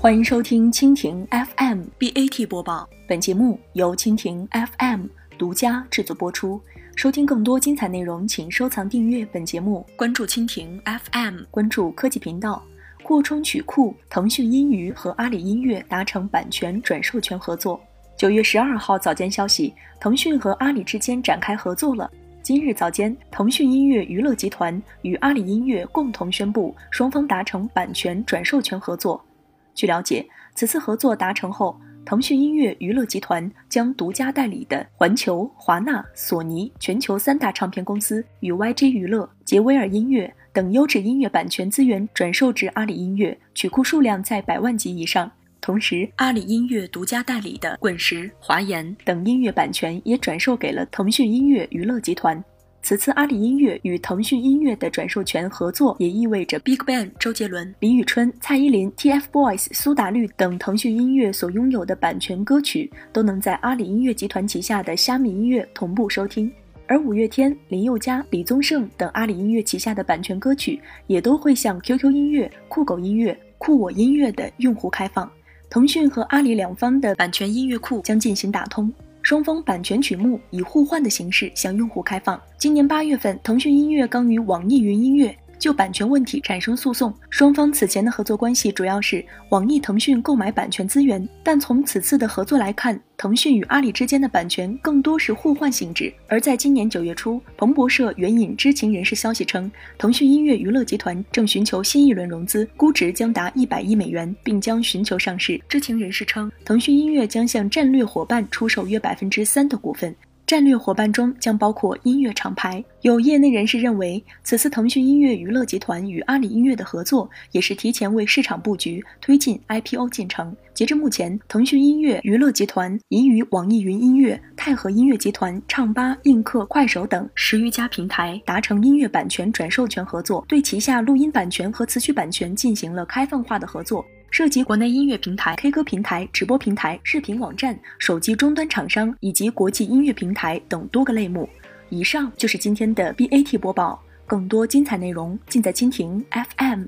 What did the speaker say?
欢迎收听蜻蜓 FM BAT 播报，本节目由蜻蜓 FM 独家制作播出。收听更多精彩内容，请收藏订阅本节目，关注蜻蜓 FM，关注科技频道。扩充曲库，腾讯音娱和阿里音乐达成版权转授权合作。九月十二号早间消息，腾讯和阿里之间展开合作了。今日早间，腾讯音乐娱乐集团与阿里音乐共同宣布，双方达成版权转授权合作。据了解，此次合作达成后，腾讯音乐娱乐集团将独家代理的环球、华纳、索尼全球三大唱片公司与 YG 娱乐、杰威尔音乐等优质音乐版权资源转售至阿里音乐，曲库数量在百万级以上。同时，阿里音乐独家代理的滚石、华研等音乐版权也转售给了腾讯音乐娱乐集团。此次阿里音乐与腾讯音乐的转授权合作，也意味着 BigBang、周杰伦、李宇春、蔡依林、TFBOYS、苏打绿等腾讯音乐所拥有的版权歌曲，都能在阿里音乐集团旗下的虾米音乐同步收听。而五月天、林宥嘉、李宗盛等阿里音乐旗下的版权歌曲，也都会向 QQ 音乐、酷狗音乐、酷我音乐的用户开放。腾讯和阿里两方的版权音乐库将进行打通。双方版权曲目以互换的形式向用户开放。今年八月份，腾讯音乐刚与网易云音乐。就版权问题产生诉讼，双方此前的合作关系主要是网易、腾讯购买版权资源，但从此次的合作来看，腾讯与阿里之间的版权更多是互换性质。而在今年九月初，彭博社援引知情人士消息称，腾讯音乐娱乐集团正寻求新一轮融资，估值将达一百亿美元，并将寻求上市。知情人士称，腾讯音乐将向战略伙伴出售约百分之三的股份。战略伙伴中将包括音乐厂牌。有业内人士认为，此次腾讯音乐娱乐集团与阿里音乐的合作，也是提前为市场布局，推进 IPO 进程。截至目前，腾讯音乐娱乐集团已与网易云音乐、泰和音乐集团、唱吧、映客、快手等十余家平台达成音乐版权转授权合作，对旗下录音版权和词曲版权进行了开放化的合作。涉及国内音乐平台、K 歌平台、直播平台、视频网站、手机终端厂商以及国际音乐平台等多个类目。以上就是今天的 BAT 播报，更多精彩内容尽在蜻蜓 FM。